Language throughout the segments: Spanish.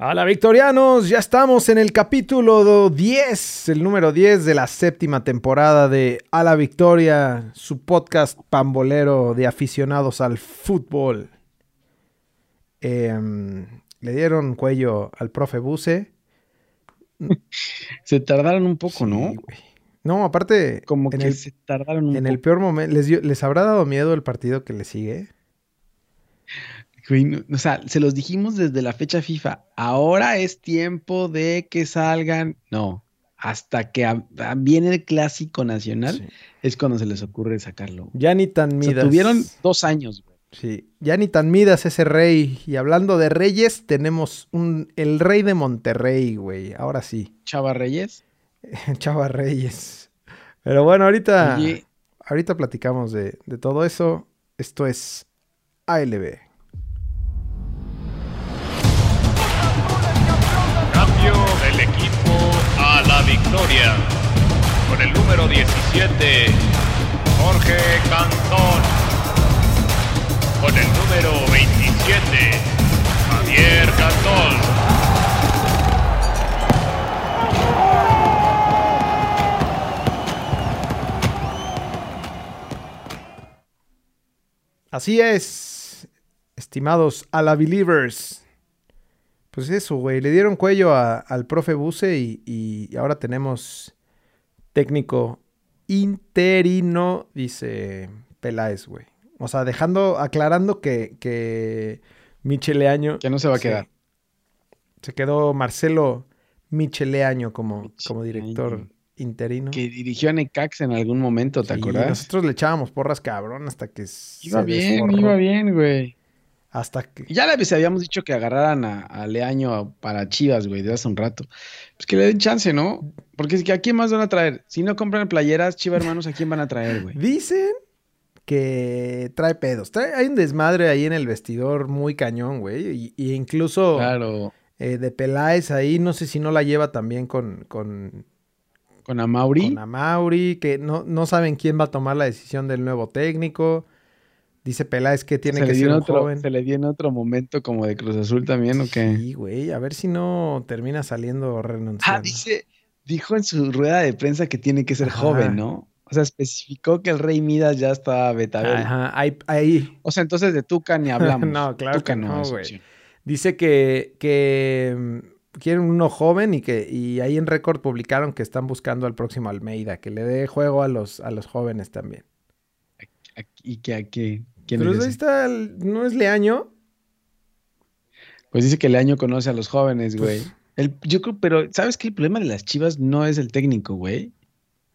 Hola Victorianos, ya estamos en el capítulo 10, el número 10 de la séptima temporada de A la Victoria, su podcast pambolero de aficionados al fútbol. Em, le dieron cuello al profe Buse. Se tardaron un poco, ¿no? No, aparte, como que se tardaron un en el peor momento, ¿les, ¿les habrá dado miedo el partido que le sigue? O sea, se los dijimos desde la fecha FIFA. Ahora es tiempo de que salgan. No, hasta que viene el clásico nacional es cuando se les ocurre sacarlo. Ya ni tan midas. tuvieron dos años, güey. Sí, ya ni tan midas ese rey. Y hablando de reyes, tenemos un el rey de Monterrey, güey. Ahora sí. Chava Reyes. Chava Reyes. Pero bueno, ahorita, ahorita platicamos de, de todo eso. Esto es ALB. Con el número 17, Jorge Cantón. Con el número 27, Javier Cantón. Así es, estimados a la believers. Pues eso, güey. Le dieron cuello al profe Buse y, ahora tenemos técnico interino, dice Peláez, güey. O sea, dejando, aclarando que, que Micheleaño. Que no se va a quedar. Se quedó Marcelo Micheleaño como, como director interino. Que dirigió a Necax en algún momento, ¿te sí, Nosotros le echábamos porras cabrón hasta que. Iba bien, iba bien, güey. Hasta que. Ya les habíamos dicho que agarraran a, Leaño para Chivas, güey, de hace un rato. Pues que le den chance, ¿no? Porque es que a quién más van a traer. Si no compran playeras, Chivas hermanos, ¿a quién van a traer, güey? Dicen que trae pedos. hay un desmadre ahí en el vestidor muy cañón, güey. Y, incluso. Claro. Eh, de Peláez ahí, no sé si no la lleva también con. con con Amauri. Con Amauri, que no, no saben quién va a tomar la decisión del nuevo técnico. Dice Peláez que tiene que ser un joven. ¿Se le dio en otro momento como de Cruz Azul también o qué? Sí, güey, a ver si no termina saliendo renunciando. Ah, dice, dijo en su rueda de prensa que tiene que ser joven, ¿no? O sea, especificó que el Rey Midas ya está Betabel. Ajá, ahí, O sea, entonces de Tuca ni hablamos. no, claro que no, güey. Dice que, que mm, quieren uno joven y que y ahí en récord publicaron que están buscando al próximo Almeida, que le dé juego a los, a los jóvenes también. ¿Y que a qué? Pero ahí está, ¿no es Leaño? Pues dice que Leaño conoce a los jóvenes, güey. Pues yo creo, pero ¿sabes qué? El problema de las chivas no es el técnico, güey.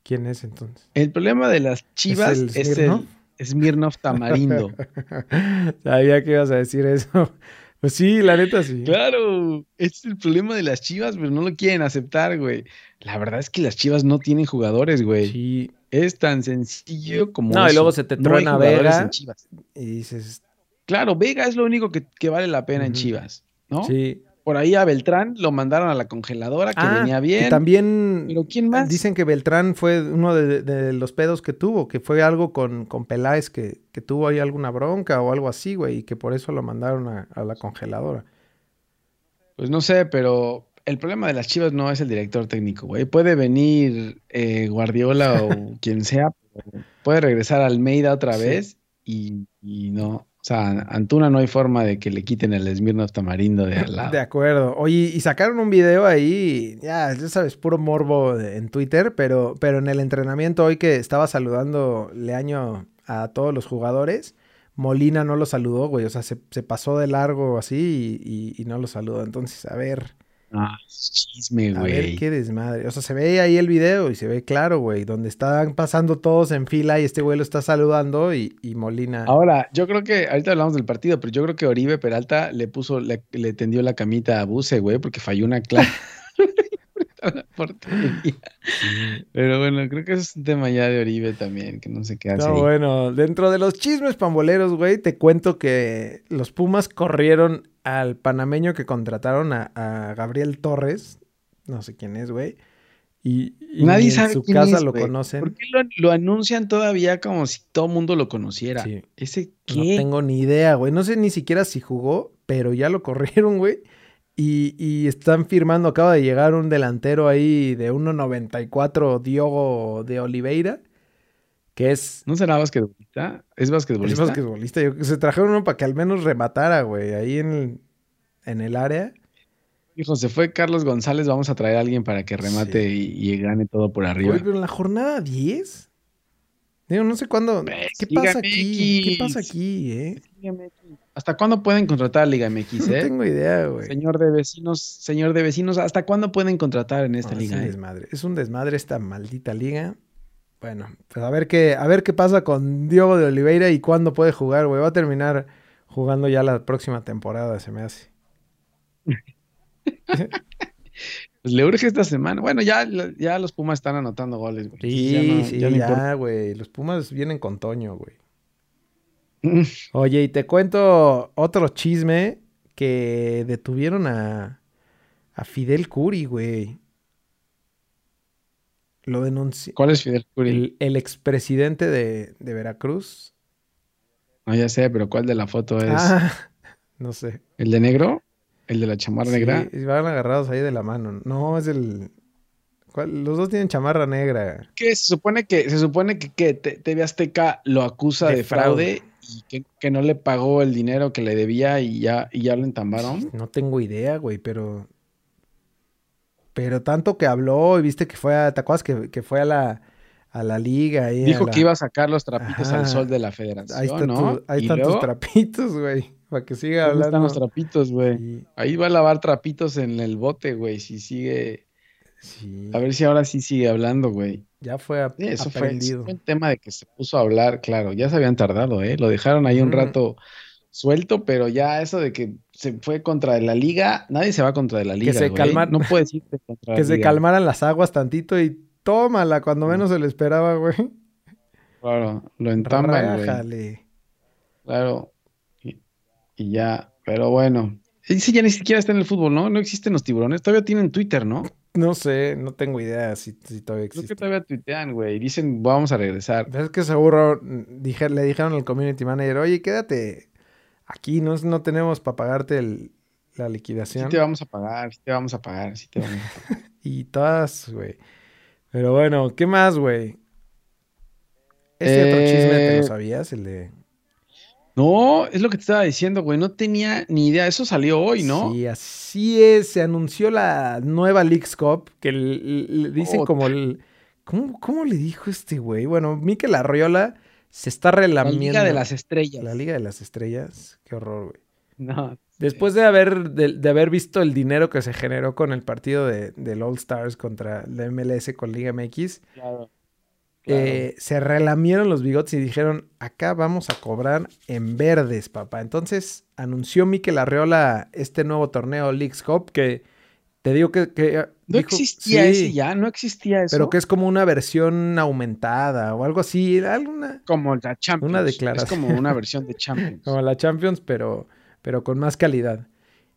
¿Quién es entonces? El problema de las chivas es el, Smirnoff? Tamarindo. Sabía que ibas a decir eso. Pues sí, la neta sí. Claro, es el problema de las chivas, pero no lo quieren aceptar, güey. La verdad es que las chivas no tienen jugadores, güey. Sí. Es tan sencillo como. No, y luego se te truena Vega. Y dices. Claro, Vega es lo único que, vale la pena en Chivas, ¿no? Sí. Por ahí a Beltrán lo mandaron a la congeladora, que ah, venía bien. también. Pero ¿quién más? Dicen que Beltrán fue uno de, los pedos que tuvo, que fue algo con, con Peláez, que, que, tuvo ahí alguna bronca o algo así, güey, y que por eso lo mandaron a la congeladora. Pues no sé, pero el problema de las Chivas no es el director técnico, güey. Puede venir eh, Guardiola o quien sea, puede regresar a Almeida otra vez y, no. O sea, Antuna no hay forma de que le quiten el Smirnoff Tamarindo de al lado. De acuerdo. Oye, y sacaron un video ahí, ya, ya sabes, puro morbo en Twitter, pero, pero en el entrenamiento hoy que estaba saludando Leaño a todos los jugadores, Molina no lo saludó, güey. O sea, se, pasó de largo así y, y no lo saludó. Entonces, a ver, Ah, chisme, güey. A ver qué desmadre. O sea, se ve ahí el video y se ve claro, güey, donde están pasando todos en fila y este güey lo está saludando y, Molina. Ahora, yo creo que, ahorita hablamos del partido, pero yo creo que Oribe Peralta le puso, le, tendió la camita a Buse, güey, porque falló una clase. Pero bueno, creo que es un tema ya de Oribe también, que no sé qué hace. No, bueno, dentro de los chismes pamboleros, güey, te cuento que los Pumas corrieron al panameño que contrataron a, Gabriel Torres, no sé quién es, güey. Y, Nadie sabe en su casa lo conocen. ¿Por qué lo, anuncian todavía como si todo mundo lo conociera? ¿Ese qué? No tengo ni idea, güey. No sé ni siquiera si jugó, pero ya lo corrieron, güey. Y, y están firmando, acaba de llegar un delantero ahí de 1.94, Diogo de Oliveira, que es... ¿No será basquetbolista? ¿Es basquetbolista? Es basquetbolista. Yo- se trajeron uno para que al menos rematara, güey, ahí en el, en el área. Hijo, se fue Carlos González, vamos a traer a alguien para que remate y, y gane todo por arriba. Oye, pero en la jornada 10. Digo, no sé cuándo. Ves, ¿Qué pasa aquí? ¿Qué pasa aquí, eh? ¿Hasta cuándo pueden contratar a Liga MX, No eh? tengo idea, güey. Señor de vecinos, señor de vecinos, ¿hasta cuándo pueden contratar en esta No, liga? Es un eh? desmadre. Es un desmadre esta maldita liga. Bueno, pues a ver qué, a ver qué pasa con Diogo de Oliveira y cuándo puede jugar, güey. Va a terminar jugando ya la próxima temporada, se me hace. Pues le urge esta semana. Bueno, ya, ya los Pumas están anotando goles, güey. Sí, Ya no- sí, ya no güey. Los Pumas vienen con Toño, güey. Oye, y te cuento otro chisme que detuvieron a, a Fidel Curi, güey. Lo denunció. ¿Cuál es Fidel Curi? El, el expresidente de, de Veracruz. No, ya sé, pero ¿cuál de la foto es? Ah, no sé. ¿El de negro? ¿El de la chamarra negra? Sí, van agarrados ahí de la mano. No, es el... ¿cuál? Los dos tienen chamarra negra. Que se supone que, se supone que, que TV Azteca lo acusa De de, fraude. fraude, y que, que no le pagó el dinero que le debía y ya, y ya lo entambaron. No tengo idea, güey, pero... Pero tanto que habló y viste que fue a... ¿Te acuerdas que, que fue a la, a la liga? ahí, Dijo la- que iba a sacar los trapitos Ajá. al sol de la federación, Ahí, está ¿no? tu- ahí están luego, tus trapitos, güey. Para que siga ¿dónde hablando. están los trapitos, güey? Sí, Ahí va a lavar trapitos en el bote, güey, si sigue... sí. A ver si ahora sí sigue hablando, güey. Ya fue Sí, eso aprendido. fue un tema de que se puso a hablar, claro, ya se habían tardado, ¿eh? Lo dejaron ahí un Ujú. rato suelto, pero ya eso de que se fue contra de la liga, nadie se va contra de la liga, se güey. calmar- No puedes irte contra Que la se liga. calmaran las aguas tantito y tómala cuando menos se le esperaba, güey. Claro, lo entamban, güey. Claro. Y, y ya, pero bueno. Ese ya ni siquiera está en el fútbol, ¿no? No existen los tiburones. Todavía tienen Twitter, ¿no? No sé, no tengo idea si, si todavía Creo que existe. todavía tuitean, güey. Dicen, vamos a regresar. Es que seguro mm, dije, le dijeron al community manager, oye, quédate aquí, no, no tenemos para pagarte el- la Sí liquidación. te vamos a pagar, sí te vamos a pagar, sí te vamos a pagar. Y todas, güey. Pero bueno, ¿qué más, güey? Este otro chisme, ¿te Eh, lo sabías? El de... No, es lo que te estaba diciendo, güey. No tenía ni idea. Eso salió hoy, ¿no? Sí, así es. Se anunció la nueva Leagues Cup, que le, dicen Oh, como el... ¿Cómo, cómo le dijo este güey? Bueno, Mikel Arriola se está La relamiendo. Liga de las Estrellas. La Liga de las Estrellas. Qué horror, güey. No. Después de haber, de, de haber visto el dinero que se generó con el partido de, del All Stars contra la MLS con Liga MX, Claro. Eh, se relamieron los bigotes y dijeron, acá vamos a cobrar en verdes, papá. Entonces anunció Mikel Arreola este nuevo torneo Leagues Cup que te digo que... que No dijo- existía sí, ese ya, no existía eso. Pero que es como una versión aumentada o algo así, alguna, como la Champions. Una Es declaración. como una versión de Champions. como la Champions, pero, pero con más calidad.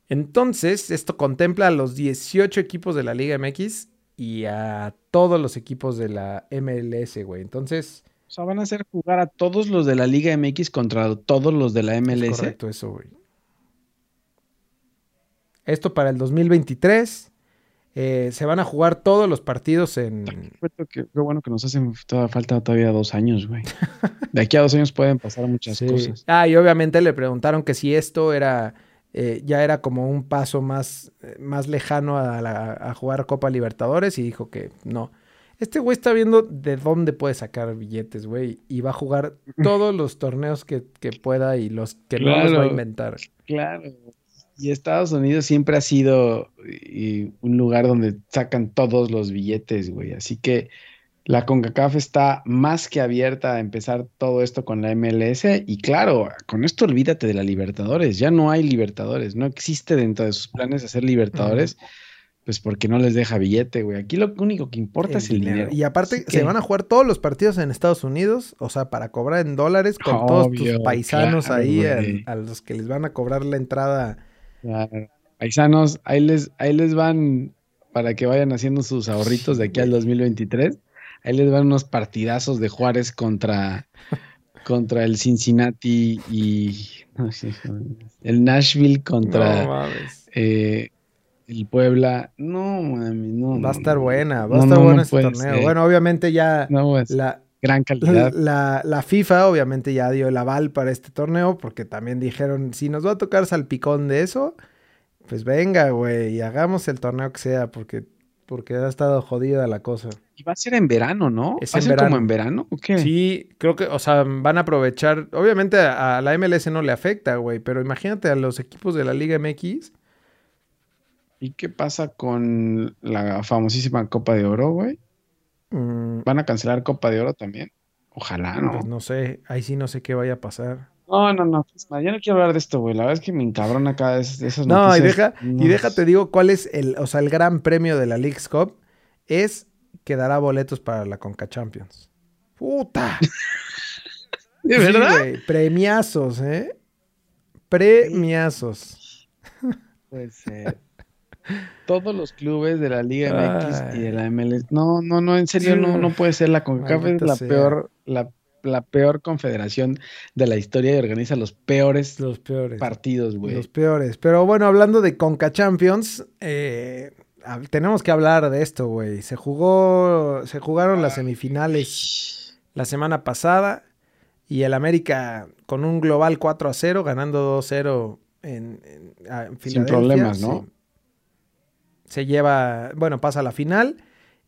Entonces, esto contempla a los 18 equipos de la Liga MX y a todos los equipos de la MLS, güey. Entonces, O sea, van a hacer jugar a todos los de la Liga MX contra todos los de la es MLS. correcto eso, güey. Esto para el 2023. eh, se van a jugar todos los partidos en... Qué, qué bueno que nos hacen toda falta todavía dos años, güey. De aquí a dos años pueden pasar muchas Sí. cosas. Ah, y obviamente le preguntaron que si esto era eh, ya era como un paso más, eh, más lejano a, la- a jugar Copa Libertadores y dijo que no. Este güey está viendo de dónde puede sacar billetes, güey, y va a jugar todos los torneos que, que pueda y los que no los va a inventar. Claro. Y Estados Unidos siempre ha sido y, un lugar donde sacan todos los billetes, güey. Así que la CONCACAF está más que abierta a empezar todo esto con la MLS. Y claro, con esto olvídate de la Libertadores. Ya no hay Libertadores. No existe dentro de sus planes hacer Libertadores. Pues porque no les deja billete, güey. Aquí lo único que importa es el dinero. Y aparte, se que- van a jugar todos los partidos en Estados Unidos, o sea, para cobrar en dólares con todos tus paisanos claro, ahí, a, güey. a los que les van a cobrar la entrada. Claro. Paisanos, ahí les, ahí les van para que vayan haciendo sus ahorritos de aquí al 2023. Ahí les van unos partidazos de Juárez contra, contra el Cincinnati y no sé, el Nashville contra No eh, el Puebla. No, mami, no. Va a estar buena, va a no, estar no, buena no este torneo. ser. Bueno, obviamente ya No, es la, gran calidad. la, la FIFA obviamente ya dio el aval para este torneo porque también dijeron, si nos va a tocar salpicón de eso, pues venga, güey, y hagamos el torneo que sea porque, porque ha estado jodida la cosa. Y va a ser en verano, ¿no? Es ¿Va a en ser como en verano o qué? Sí, creo que, o sea, van a aprovechar, obviamente a, a la MLS no le afecta, güey, pero imagínate a los equipos de la Liga MX. ¿Y qué pasa con la famosísima Copa de Oro, güey? mm, ¿Van a cancelar Copa de Oro también? Ojalá, ¿no? Pues no sé, ahí sí no sé qué vaya a pasar. No, no, no. pues, Ya no quiero hablar de esto, güey. La verdad es que me encabrona cada vez esas No, y noticias. deja, No. y déjate digo cuál es el, o sea, el gran premio de la League's Cup es que dará boletos para la Conca Champions. ¡Puta! ¿De Sí, verdad? premiazos, ¿eh? Premiazos. Puede ser. Todos los clubes de la Liga MX y de la MLS. No, no, no, en serio, Sí. no, no puede ser. La CONCACAF es la sea. peor, la, la peor confederación de la historia y organiza los peores Los peores. partidos, güey. Los peores. Pero bueno, hablando de Conca Champions, eh, tenemos que hablar de esto, güey. Se jugó, se jugaron las semifinales la semana pasada y el América con un global 4 a 0, ganando 2-0 en, en, ah, en Sin problemas, ¿no? sí. Se lleva, bueno, pasa a la final.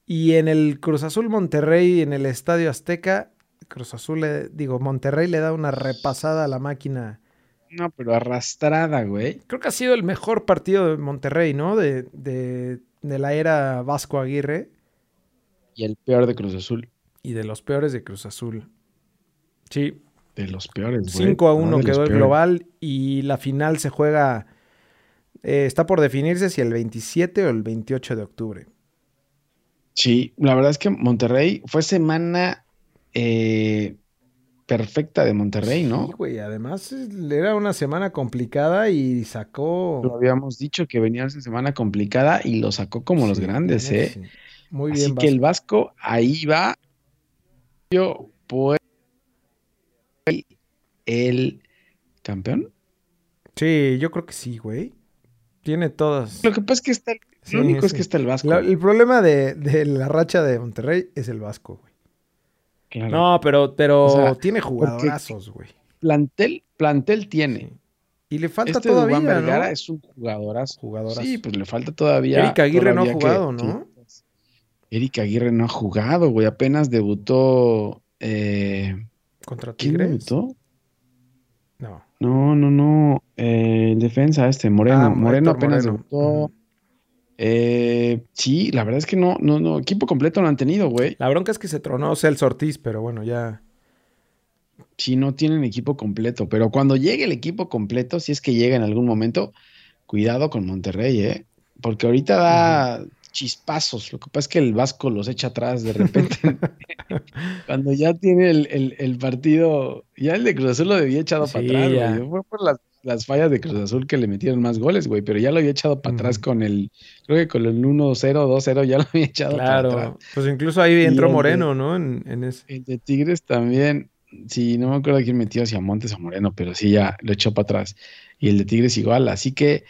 Y en el Cruz Azul Monterrey, en el Estadio Azteca, Cruz Azul, le- digo, Monterrey le da una repasada a la máquina. No, pero arrastrada, güey. Creo que ha sido el mejor partido de Monterrey, ¿no? De, de- de la era Vasco Aguirre Y el peor de Cruz Azul. y de los peores de Cruz Azul. Sí, De los peores, güey. 5 a No, 1 de los quedó el global y la final se juega, eh, está por definirse si el 27 o el 28 de octubre. Sí, la verdad es que Monterrey fue semana eh, perfecta de Monterrey, Sí, ¿no? güey, además eh, era una semana complicada y sacó... Lo habíamos dicho que venía esa semana complicada y lo sacó como los Sí, grandes, ¿eh? sí. Muy Así bien, que el Vasco. Ahí va. Yo, pues, el campeón. Sí, yo creo que sí, güey. Tiene todas. Lo que pasa es que está, Sí, lo único es sí. que está el Vasco. La- el problema de, de la racha de Monterrey es el Vasco, güey. Claro. No, pero, pero O sea, tiene jugadorazos, güey. Plantel, plantel tiene. Sí. Y le falta este Dubán todavía, Vergara ¿no? es un jugadorazo. Jugadorazo. Sí, pues le falta todavía. Eric Aguirre no ha que- jugado, ¿no? Eric Aguirre no ha jugado, güey. Apenas debutó. eh, ¿Contra ¿Quién Tigres? debutó? No. No, no, no. eh, defensa este, Moreno. Ah, Moreno Héctor apenas Moreno. debutó. Eh, sí, la verdad es que no, no, no. Equipo completo no han tenido, güey. La bronca es que se tronó Celso Ortiz, pero bueno, ya. Sí, no tienen equipo completo. Pero cuando llegue el equipo completo, si es que llega en algún momento, cuidado con Monterrey, ¿eh? Porque ahorita da chispazos. Lo que pasa es que el Vasco los echa atrás de repente. Cuando ya tiene el, el- el partido, ya el de Cruz Azul lo había echado para atrás, güey. Fue por las, las fallas de Cruz Azul que le metieron más goles, güey. Pero ya lo había echado para atrás con el, creo que con el 1-0, 2-0, ya lo había echado para atrás. Claro. Pues incluso ahí entró de- Moreno, ¿no? En, en ese. El de Tigres también, sí, no me acuerdo quién metió, si a Montes o Moreno, pero sí ya lo echó para atrás. Y el de Tigres igual. Así que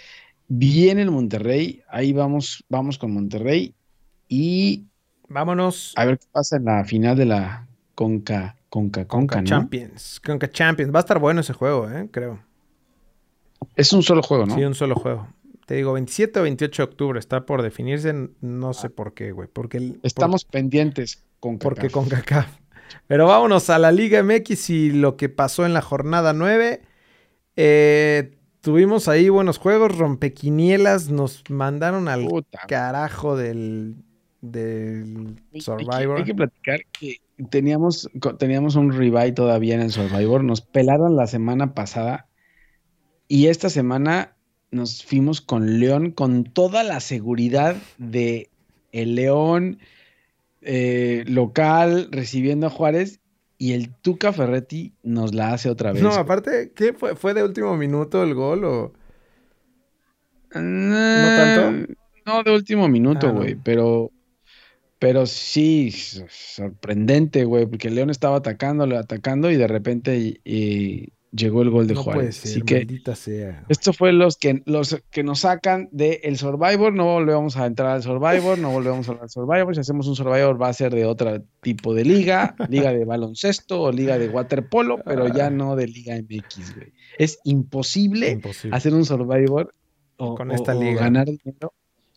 viene el Monterrey, ahí vamos, vamos con Monterrey. Y Vámonos. a ver qué pasa en la final de la Conca, Conca, Conca, Conca ¿no? Champions. Conca Champions. Va a estar bueno ese juego, ¿eh? Creo. Es un solo juego, ¿no? Sí, un solo juego. Te digo, 27 o 28 de octubre está por definirse. No sé por qué, güey. Porque el, por- Estamos pendientes con porque con CACAF. Pero vámonos a la Liga MX y lo que pasó en la jornada 9. Eh, tuvimos ahí buenos juegos, rompequinielas, nos mandaron al Puta. carajo del, del Hay- hay que- Survivor. Hay que, platicar que teníamos, teníamos un revive todavía en el Survivor. Nos pelaron la semana pasada y esta semana nos fuimos con León con toda la seguridad de el León eh, local recibiendo a Juárez y el Tuca Ferretti nos la hace otra vez. No, aparte, ¿qué fue? ¿Fue de último minuto el gol o...? ¿No tanto? No, de último minuto, Ah, no. güey, pero, pero sí, sorprendente, güey, porque el León estaba atacando, atacando y de repente y- y llegó el gol de no Juárez. puede ser, Así que sea. esto fue los que, los que nos sacan del el Survivor. No volvemos a entrar al Survivor, no volvemos a hablar Survivor. Si hacemos un Survivor va a ser de otro tipo de liga, liga de baloncesto o liga de waterpolo, pero ya no de Liga MX, güey. Es imposible Imposible. hacer un Survivor o, Con o- esta o liga. ganar dinero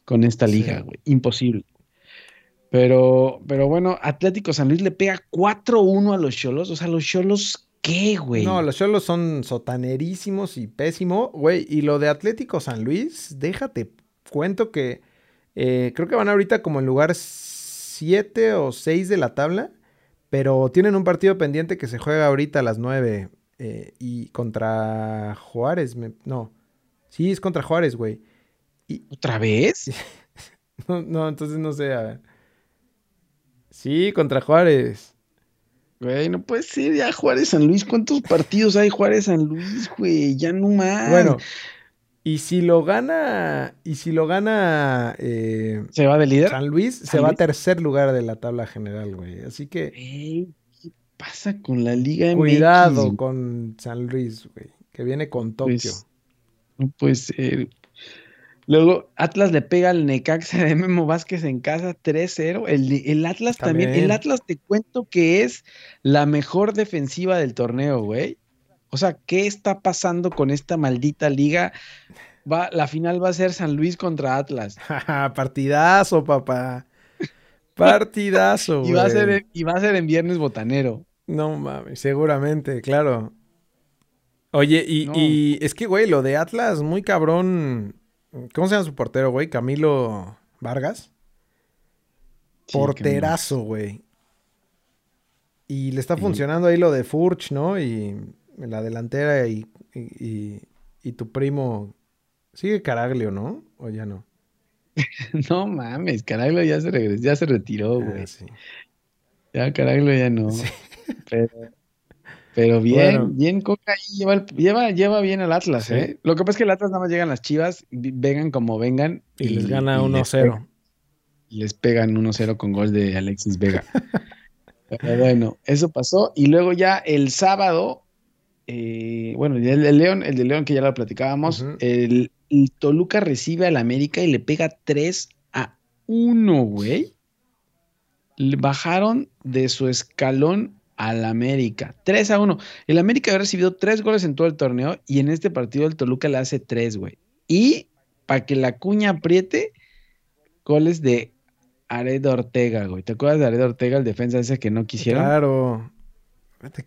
con esta Sí. liga, güey. Imposible. Pero, pero bueno, Atlético San Luis le pega 4-1 a los Cholos. O sea, los Cholos, ¿qué, güey? No, los Cholos son sotanerísimos y pésimo, güey. Y lo de Atlético San Luis, déjate, cuento que eh, creo que van ahorita como en lugar 7 o 6 de la tabla, pero tienen un partido pendiente que se juega ahorita a las 9 eh, y contra Juárez, me- no. Sí, es contra Juárez, güey. ¿Otra vez? No, no, entonces no sé, a ver. Sí, contra Juárez. Güey, no puede ser ya Juárez San Luis. ¿Cuántos partidos hay Juárez San Luis, güey? Ya no más. Bueno, y si lo gana, y si lo gana eh, ¿se va de líder? San Luis, se ¿San va a tercer lugar de la tabla general, güey. Así que ¿qué pasa con la Liga MX? cuidado con San Luis, güey, que viene con Tokio. Pues, no puede ser. Luego, Atlas le pega al Necaxa de Memo Vázquez en casa 3-0. El, el Atlas también. También. El Atlas te cuento que es la mejor defensiva del torneo, güey. O sea, ¿qué está pasando con esta maldita liga? Va, la final va a ser San Luis contra Atlas. Partidazo, papá. Partidazo, Y va, a ser en, y va a ser en viernes botanero. No mames, seguramente, claro. Oye, y, No. y es que, güey, lo de Atlas, muy cabrón. ¿Cómo se llama su portero, güey? Camilo Vargas. Sí, Porterazo, güey. Y le está funcionando ahí lo de Furch, ¿no? Y la delantera y, y, y- y tu primo. Sigue Caraglio, ¿no? ¿O ya no? No mames, Caraglio ya se regresó, ya se retiró, Ah, güey. sí. Ya Caraglio ya no. Sí. Pero, pero bien, Bueno. bien Coca ahí lleva, lleva, lleva bien al Atlas, Sí. ¿eh? Lo que pasa es que el Atlas nada más llegan las chivas, vengan como vengan. Y, les gana y les 1-0. pegan- y les pegan 1-0 con gol de Alexis Vega. Pero bueno, eso pasó. Y luego ya el sábado, eh, bueno, el de León, el de León que ya lo platicábamos, el, el Toluca recibe al América y le pega 3 a 1, güey. Le Bajaron de su escalón al América. 3 a 1. El América había recibido 3 goles en todo el torneo y en este partido el Toluca le hace 3, güey. Y para que la cuña apriete, goles de Ared Ortega, güey. ¿Te acuerdas de Ared Ortega, el defensa ese que no quisieron? Claro.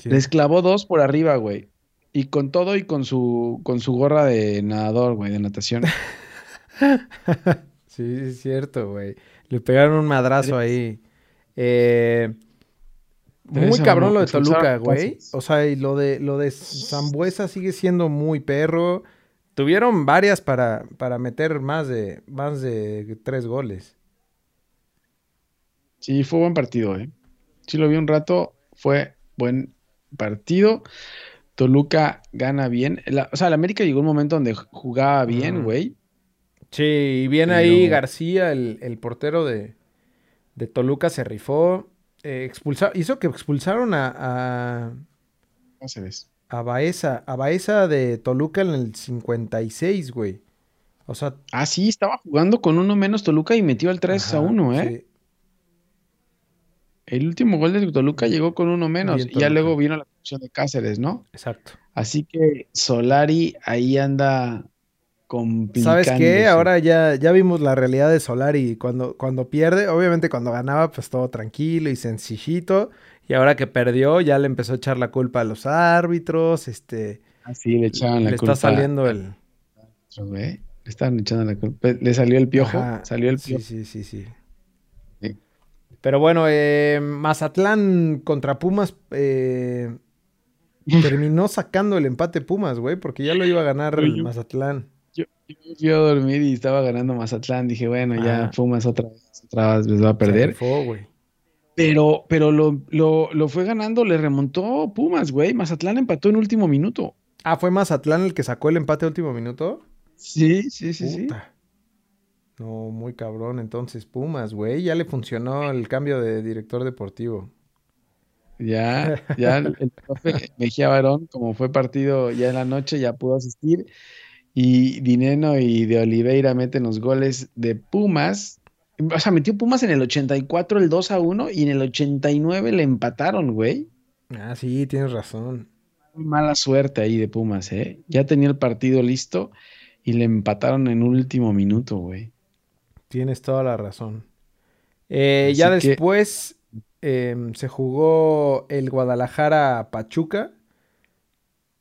Les clavó dos por arriba, güey. Y con todo y con su, con su gorra de nadador, güey, de natación. Sí, es cierto, güey. Le pegaron un madrazo ahí. Eh, muy cabrón lo de Toluca, güey. O sea, y lo de lo de Zambuesa sigue siendo muy perro. Tuvieron varias para, para meter más de, más de tres goles. Sí, fue buen partido, ¿eh? Sí lo vi un rato, fue buen partido. Toluca gana bien. La- o sea, el América llegó un momento donde jugaba bien, Mm. güey. Sí, y viene Pero- ahí García, el, el portero de, de Toluca, se rifó. Eh, expulsa- hizo que expulsaron a, a, ¿Cómo se ves? a Baeza, a Baeza de Toluca en el 56, güey. O sea, Ah, sí, estaba jugando con uno menos Toluca y metió el 3 a ajá, 1, ¿eh? sí. El último gol de Toluca llegó con uno menos. Y ya luego vino la expulsión de Cáceres, ¿no? Exacto. Así que Solari ahí anda. ¿Sabes qué? Ahora ya, ya vimos la realidad de Solari. Cuando, cuando pierde, obviamente cuando ganaba, pues todo tranquilo y sencillito. Y ahora que perdió, ya le empezó a echar la culpa a los árbitros. Este, Ah, sí, le echaban la le culpa. está saliendo el. Le estaban echando la culpa. Le salió el piojo. Ajá, Salió el piojo. sí, sí, sí. Sí. Pero bueno, eh, Mazatlán contra Pumas eh, terminó sacando el empate Pumas, güey, porque ya lo iba a ganar Oye, Mazatlán. Yo, yo me fui a dormir y estaba ganando Mazatlán. Dije, bueno, ya Ajá. Pumas otra vez, otra vez les va a perder. güey. Pero, pero lo, lo, lo fue ganando, le remontó Pumas, güey. Mazatlán empató en último minuto. Ah, ¿fue Mazatlán el que sacó el empate a último minuto? Sí, sí, sí, sí. No, muy cabrón. Entonces, Pumas, güey. Ya le funcionó el cambio de director deportivo. Ya, ya el, el profe Mejía Barón, como fue partido ya en la noche, ya pudo asistir. Y Dineno y de Oliveira meten los goles de Pumas. O sea, metió Pumas en el 84 el 2 a 1 y en el 89 le empataron, güey. Ah, sí, tienes razón. Mala suerte ahí de Pumas, ¿eh? Ya tenía el partido listo y le empataron en último minuto, güey. Tienes toda la razón. Eh, ya después eh, se jugó el Guadalajara Pachuca.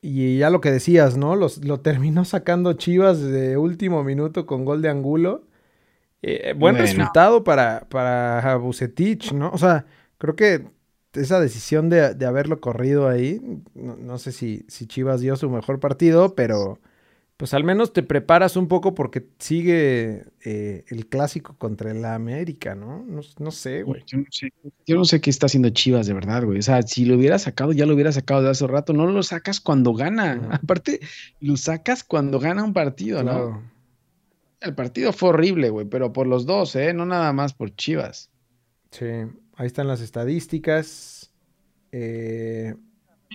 Y ya lo que decías, ¿no? Los, lo terminó sacando Chivas de último minuto con gol de Angulo. Eh, buen Bueno. resultado para, para Bucetich, ¿no? O sea, creo que esa decisión de, de haberlo corrido ahí, no, no sé si, si Chivas dio su mejor partido, pero pues al menos te preparas un poco porque sigue eh, el clásico contra el América, ¿no? No, no sé, güey. Yo no sé, yo no sé qué está haciendo Chivas de verdad, güey. O sea, si lo hubiera sacado, ya lo hubiera sacado de hace rato. No lo sacas cuando gana. Aparte, lo sacas cuando gana un partido, ¿no? Claro. El partido fue horrible, güey, pero por los dos, ¿eh? No nada más por Chivas. Sí, ahí están las estadísticas. Eh,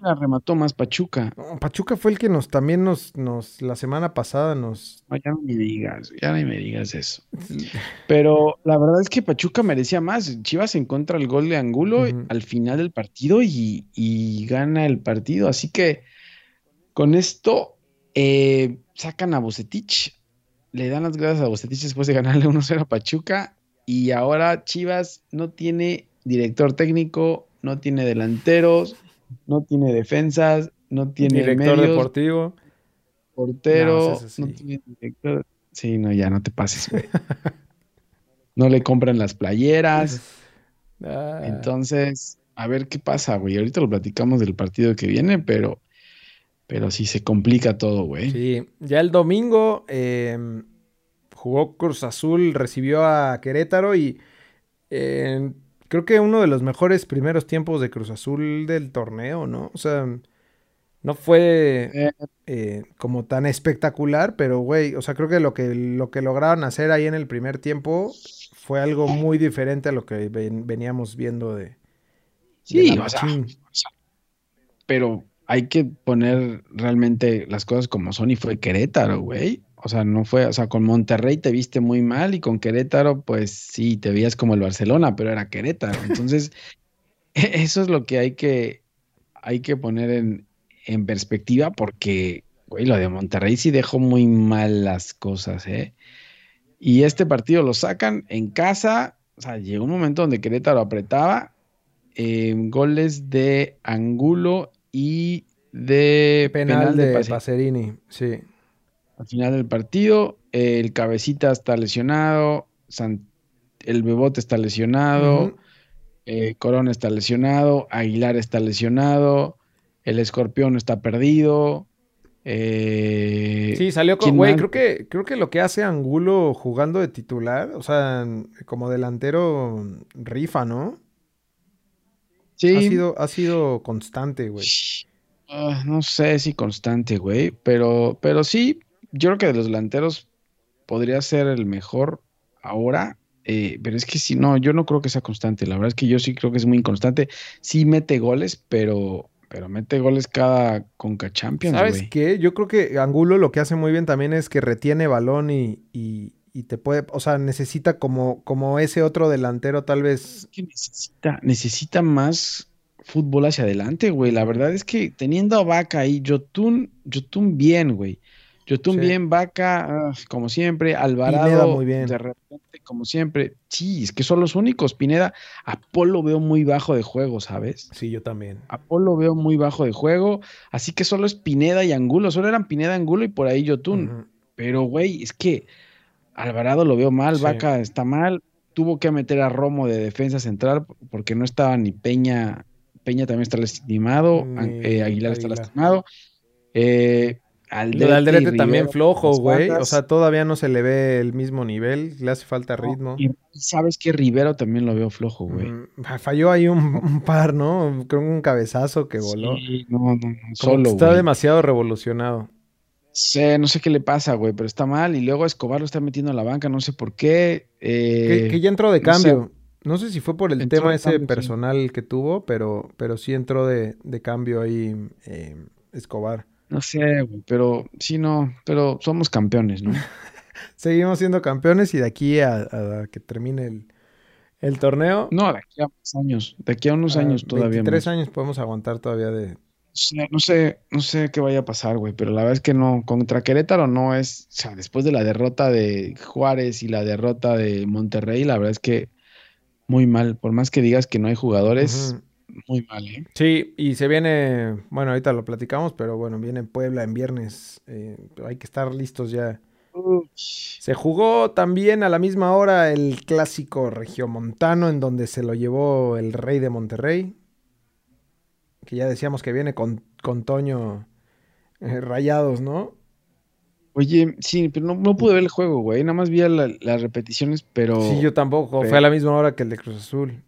Mira, remató más Pachuca. no, Pachuca fue el que nos también nos, nos la semana pasada nos. No, ya no me digas, ya no me digas eso. Pero la verdad es que Pachuca merecía más. Chivas encuentra el gol de Angulo al final del partido y, y gana el partido. Así que con esto eh, sacan a Bucetich, le dan las gracias a Bucetich después de ganarle 1-0 a Pachuca. Y ahora Chivas no tiene director técnico, no tiene delanteros, no tiene defensas, no tiene Director medios, deportivo. portero, No, sí. no tiene director. Sí, no, ya no te pases, güey. No le compran las playeras. Ah, Entonces, a ver qué pasa, güey. Ahorita lo platicamos del partido que viene, pero, pero sí se complica todo, güey. sí, ya el domingo eh, jugó Cruz Azul, recibió a Querétaro y eh, creo que uno de los mejores primeros tiempos de Cruz Azul del torneo, ¿no? O sea, no fue Eh, eh, como tan espectacular, pero güey, o sea, creo que lo que lo que lograron hacer ahí en el primer tiempo fue algo muy diferente a lo que ven- veníamos viendo de, sí, sea, o sea, pero hay que poner realmente las cosas como son y fue Querétaro, güey. O sea, no fue, o sea, con Monterrey te viste muy mal y con Querétaro, pues sí, te veías como el Barcelona, pero era Querétaro. Entonces, eso es lo que hay que, hay que poner en, en perspectiva porque, güey, lo de Monterrey sí dejó muy mal las cosas, ¿eh? Y este partido lo sacan en casa, o sea, llegó un momento donde Querétaro apretaba, eh, goles de Angulo y de penal, de, Pase- Pacerini, sí. Al final del partido, eh, el cabecita está lesionado, San- el Bebote está lesionado, eh, Corona está lesionado, Aguilar está lesionado, el Escorpión está perdido. eh, Sí, salió con, ¿quién güey, creo que, creo que lo que hace Angulo jugando de titular, o sea, como delantero, rifa, ¿no? sí, Ha sido, ha sido constante, güey. ah, no sé si constante, güey, pero, pero sí, yo creo que de los delanteros podría ser el mejor ahora. eh, pero es que si no, yo no creo que sea constante. La verdad es que yo sí creo que es muy inconstante. Sí mete goles, pero, pero mete goles cada Conca Champions, ¿Sabes güey. qué? Yo creo que Angulo lo que hace muy bien también es que retiene balón y, y- y te puede, o sea, necesita como, como ese otro delantero tal vez. que necesita, necesita más fútbol hacia adelante, güey. La verdad es que teniendo a Vaca ahí, Jotun, Jotun bien, güey. Jotun Sí. bien, Vaca, ah, como siempre, Alvarado, Pineda muy bien. de repente, como siempre. Sí, es que son los únicos. Pineda, Apolo veo muy bajo de juego, ¿sabes? Sí, yo también. Apolo veo muy bajo de juego, así que solo es Pineda y Angulo, solo eran Pineda, Angulo y por ahí Jotun. Ujú. Pero, güey, es que Alvarado lo veo mal, Sí. Vaca está mal. Tuvo que meter a Romo de defensa central porque no estaba ni Peña. Peña también está lastimado. Ni An- eh, Aguilar, está Aguilar. lastimado. Eh, Lo Aldrete de y Aldrete también flojo, güey. O sea, todavía no se le ve el mismo nivel, le hace falta ritmo. Y sabes que Rivero también lo veo flojo, güey. Ujú. Falló ahí un, un par, ¿no? Creo un cabezazo que voló. Sí, no, no, no, que solo, está demasiado revolucionado. Sí, no sé qué le pasa, güey, pero está mal. Y luego Escobar lo está metiendo a la banca, no sé por qué. Que, Eh, que ya entró de sé. cambio. No sé si fue por el Entró tema ese cambio, sí. personal que tuvo, pero, pero sí entró de, de cambio ahí eh, Escobar. No sé, güey, pero sí, no, pero somos campeones, ¿no? Seguimos siendo campeones y de aquí a, a que termine el, el torneo, No, de aquí a unos años, de aquí a unos a años todavía 23 más. años podemos aguantar todavía de... Sí, No sé, no sé qué vaya a pasar, güey, pero la verdad es que no, contra Querétaro no es, o sea, después de la derrota de Juárez y la derrota de Monterrey, la verdad es que muy mal, por más que digas que no hay jugadores. Muy mal, ¿eh? Sí, y se viene, bueno, ahorita lo platicamos, pero bueno, viene Puebla en viernes. eh, hay que estar listos ya. Se jugó también a la misma hora el clásico regiomontano, en donde se lo llevó el rey de Monterrey. Que ya decíamos que viene con, con Toño eh, rayados, ¿no? Oye, sí, pero no, no pude ver el juego, güey, nada más vi la- las repeticiones, pero Sí, yo tampoco. Pero- Fue a la misma hora que el de Cruz Azul.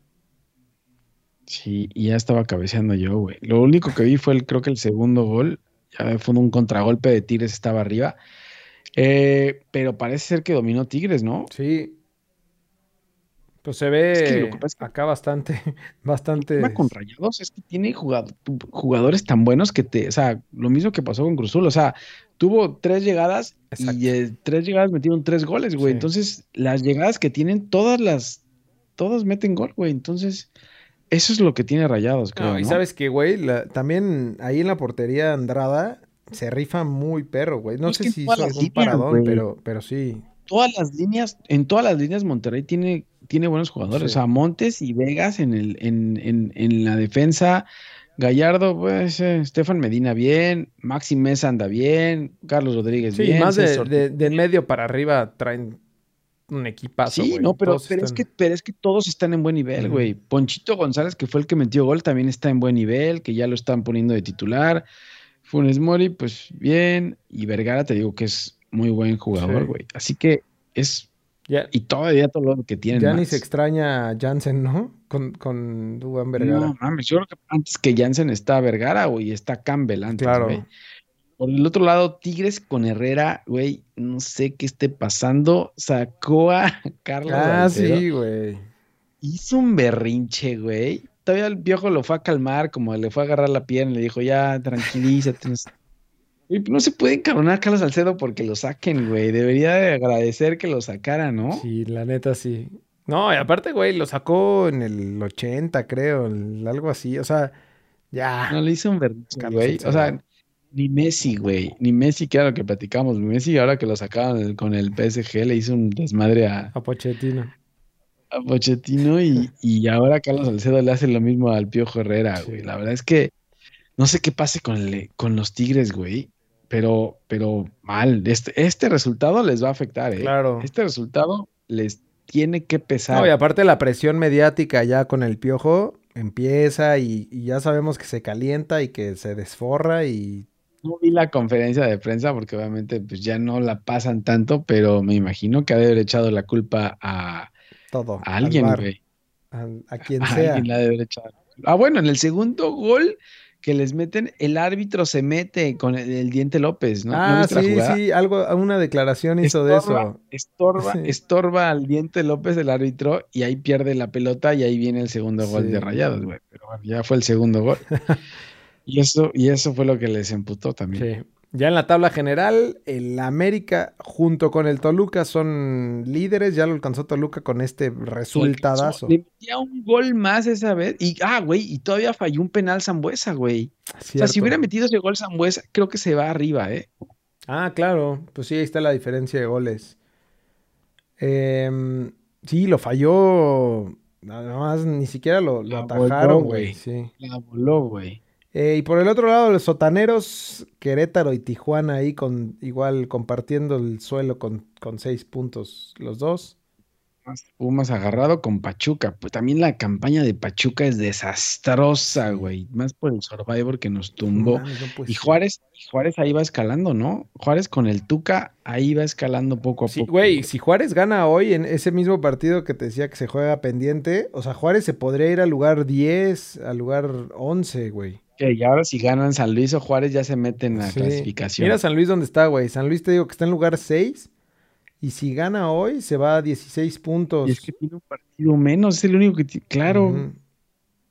Sí, y ya estaba cabeceando yo, güey. Lo único que vi fue el, creo que el segundo gol, ya fue un contragolpe de Tigres, estaba arriba. Eh, pero parece ser que dominó Tigres, ¿no? Sí. Pues se Es que ve lo que pasa es que- acá bastante, bastante. con Rayados es que tiene jugado- jugadores tan buenos que te, o sea, lo mismo que pasó con Cruzul, o sea, tuvo tres llegadas Exacto. y eh, tres llegadas metieron tres goles, güey. Sí. Entonces, las llegadas que tienen, todas las, todas meten gol, güey. Entonces, eso es lo que tiene Rayados, creo, No, y ¿no? sabes que, güey, la- también ahí en la portería Andrada se rifa muy perro, güey. No Es sé si hizo las algún líneas, paradón, pero, pero sí. Todas las líneas, en todas las líneas Monterrey tiene, tiene buenos jugadores. Sí. O sea, Montes y Vegas en el, en, en, en la defensa. Gallardo, pues, eh, Stefan Medina bien, Maxi Mesa anda bien, Carlos Rodríguez Sí, bien. más de, de, medio para arriba traen un equipazo, Sí, no, pero, pero es que, pero es que todos están en buen nivel, güey. Ponchito González, que fue el que metió gol, también está en buen nivel, que ya lo están poniendo de titular. Funes Mori, pues bien. Y Vergara, te digo que es muy buen jugador, Sí. güey. Así que es. Y todavía todo lo que tienen. ya ni se extraña a Jansen, ¿no? Con, con Dubán Vergara. No mames, yo creo que antes que Jansen está Vergara, güey, está Campbell antes, claro. güey. Por el otro lado, Tigres con Herrera, güey, no sé qué esté pasando. Sacó a Carlos Ah, sí, güey. Hizo un berrinche, güey. Todavía el viejo lo fue a calmar, como le fue a agarrar la pierna y le dijo, ya, tranquilízate. no se puede encabronar Carlos Salcedo porque lo saquen, güey. Debería de agradecer que lo sacara, ¿no? Sí, la neta sí. No, y aparte, güey, lo sacó en el 80, creo, el- algo así. O sea, ya. No le hizo un berrinche, güey. O sea, ni Messi, güey. Ni Messi, que era lo que platicamos. Messi, ahora que lo sacaban con el PSG, le hizo un desmadre a, A Pochettino. a Pochettino y, y ahora Carlos Salcedo le hace lo mismo al Piojo Herrera, güey. La verdad es que no sé qué pase con, el- con los Tigres, güey. Pero, pero mal. Este, este resultado les va a afectar, ¿eh? Claro. Este resultado les tiene que pesar. No, y aparte la presión mediática ya con el piojo empieza y, y ya sabemos que se calienta y que se desforra y No vi la conferencia de prensa porque obviamente pues ya no la pasan tanto, pero me imagino que ha de haber echado la culpa a, todo. a al alguien, güey. a, a quien A sea. alguien la ha de haber echado. Ah, bueno, en el segundo gol que les meten, el árbitro se mete con el, el Diente López, ¿no? ¿No ah, sí, sí, algo, una declaración hizo de Estorba, eso. Estorba, Sí. estorba al Diente López el árbitro y ahí pierde la pelota y ahí viene el segundo gol Sí. de Rayados, güey. Pero bueno, ya fue el segundo gol. y eso, y eso fue lo que les emputó también. Sí. Ya en la tabla general, el América junto con el Toluca son líderes. Ya lo alcanzó Toluca con este resultadazo. Le metía un gol más esa vez. Y, ah, güey, y todavía falló un penal Zambuesa, güey. O sea, si hubiera metido ese gol Zambuesa, creo que se va arriba, ¿eh? Ah, claro. Pues sí, ahí está la diferencia de goles. Em, sí, lo falló. Nada más, ni siquiera lo, atajaron, güey. güey. Sí. La voló, güey. Eh, y por el otro lado, los sotaneros, Querétaro y Tijuana ahí con igual compartiendo el suelo con, con seis puntos los dos. Pumas- agarrado con Pachuca. Pues también la campaña de Pachuca es desastrosa, güey. Más por el Survivor que nos tumbó. No Y. Juárez, Juárez ahí va escalando, ¿no? Juárez con el Tuca ahí va escalando poco a Sí, poco. güey, si Juárez gana hoy en ese mismo partido que te decía que se juega pendiente, o sea, Juárez se podría ir al lugar 10, al lugar 11, güey. Ok, y ahora si ganan San Luis o Juárez ya se meten la Sí. clasificación. Mira San Luis dónde está, güey. San Luis te digo que está en lugar 6 Y si gana hoy, se va a 16 puntos. Y es que tiene un partido menos, es el único que tiene. Claro.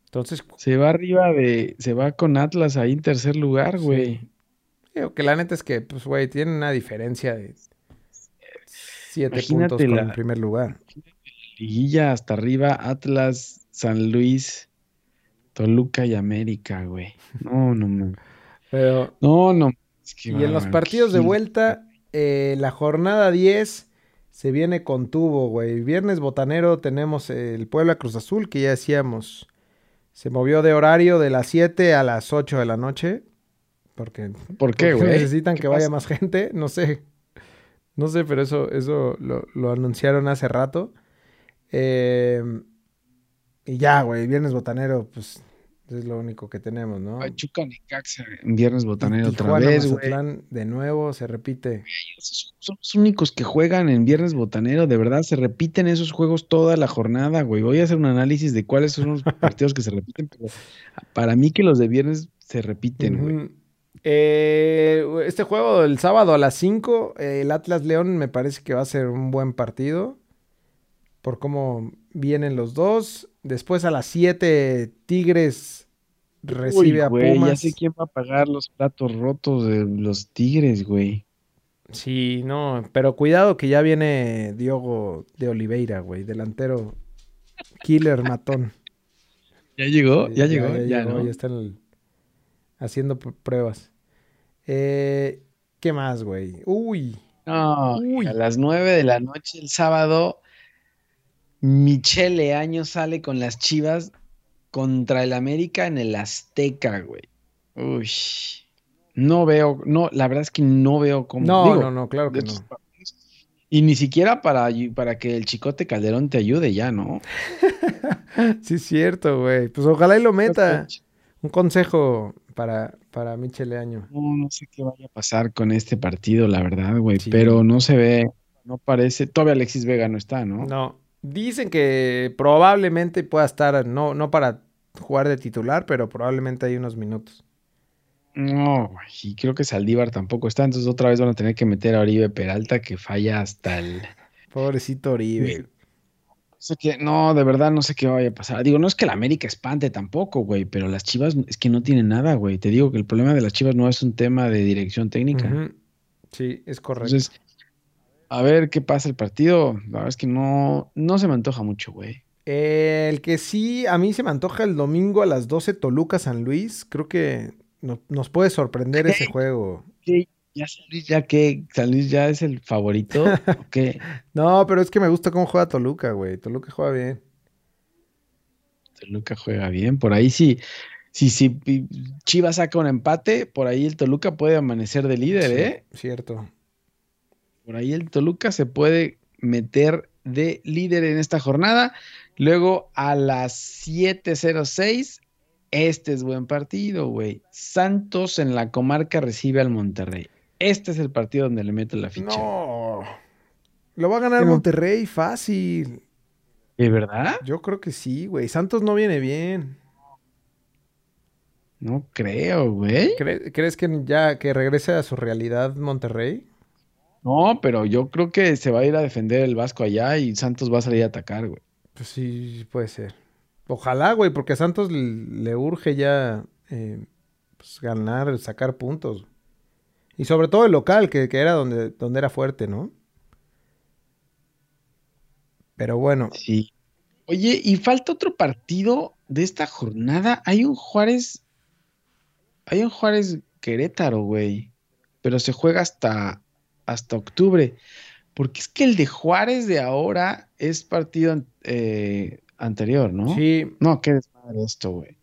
Entonces, Se va arriba de. Se va con Atlas ahí en tercer lugar, güey. digo que la neta es que, pues, güey, tiene una diferencia de 7 Imagínate puntos con la- el primer lugar. Liguilla hasta arriba, Atlas, San Luis, Toluca y América, güey. No, no, no. Pero, No, no. es que y en los partidos de vuelta, eh, la jornada 10 se viene con tubo, güey. Viernes botanero tenemos el Puebla Cruz Azul, que ya decíamos, se movió de horario de las 7 a las 8 de la noche. Porque ¿Por qué, güey? necesitan ¿Qué que vaya más gente, no sé. No sé, pero eso, eso lo, lo anunciaron hace rato. Eh, y ya, güey, viernes botanero, pues es lo único que tenemos, ¿no? Pachuca Necaxa en viernes botanero otra vez, güey. De nuevo, se repite. Esos Son los únicos que juegan en viernes botanero, de verdad, se repiten esos juegos toda la jornada, güey. Voy a hacer un análisis de cuáles son los partidos que se repiten, pero para mí que los de viernes se repiten, güey. Eh, este juego el sábado a las 5, eh, el Atlas León me parece que va a ser un buen partido. Por cómo vienen los dos. Después a las 7, Tigres recibe Uy, a güey, Pumas. ya sé quién va a pagar los platos rotos de los Tigres, güey. Sí, no, pero cuidado que ya viene Diogo de Oliveira, güey, delantero killer matón. ¿Ya llegó? ¿Ya, llegó? Ya, llegó, ¿no? ya están el- haciendo pr- pruebas. Eh, ¿Qué más, güey? Uy, No, Uy. a las 9 de la noche el sábado, Michele Año sale con las Chivas contra el América en el Azteca, güey. Uy. No veo, no, la verdad es que no veo cómo. no, digo, no, no, claro que no. partidos. Y ni siquiera para, para que el Chicote Calderón te ayude ya, ¿no? Sí, es cierto, güey. Pues ojalá y lo meta. Un consejo para, para Michele Año. No, no sé qué vaya a pasar con este partido, la verdad, güey. Sí. Pero no se ve, no parece. Todavía Alexis Vega no está, ¿no? No, dicen que probablemente pueda estar, no, no para jugar de titular, pero probablemente hay unos minutos. No, y creo que Saldívar tampoco está, entonces otra vez van a tener que meter a Oribe Peralta que falla hasta el... Pobrecito Oribe. No sé qué, no, de verdad no sé qué vaya a pasar. Digo, no es que la América espante tampoco, güey, pero las Chivas es que no tienen nada, güey. Te digo que el problema de las Chivas no es un tema de dirección técnica. Sí, es correcto. Entonces, a ver qué pasa el partido. La verdad es que no, no se me antoja mucho, güey. El que sí, a mí se me antoja el domingo a las 12 Toluca San Luis. Creo que no- nos puede sorprender ese juego. ¿Qué? ¿Ya San Luis ya qué? ¿San Luis ya es el favorito? ¿O qué? No, pero es que me gusta cómo juega Toluca, güey. Toluca juega bien. Toluca juega bien. Por ahí sí, sí, sí, pi- Chivas saca un empate, por ahí el Toluca puede amanecer de líder, Sí, ¿eh? Cierto. Por ahí el Toluca se puede meter de líder en esta jornada. Luego a las 7:06, este es buen partido, güey. Santos en la comarca recibe al Monterrey. Este es el partido donde le meto la ficha. No. Lo va a ganar. Monterrey fácil. ¿De verdad? Yo creo que sí, güey. Santos no viene bien. No creo, güey. ¿Cre- ¿Crees que ya que regrese a su realidad Monterrey? No, pero yo creo que se va a ir a defender el Vasco allá y Santos va a salir a atacar, güey. Pues sí, puede ser. Ojalá, güey, porque a Santos le, urge ya eh, pues, ganar, sacar puntos. Y sobre todo el local, que, que era donde, donde era fuerte, ¿no? Pero bueno, Sí. Oye, y falta otro partido de esta jornada. Hay un Juárez. Hay un Juárez Querétaro, güey. Pero se juega hasta, hasta octubre. Porque es que el de Juárez de ahora es partido eh, anterior, ¿no? sí, No, qué desmadre esto, güey.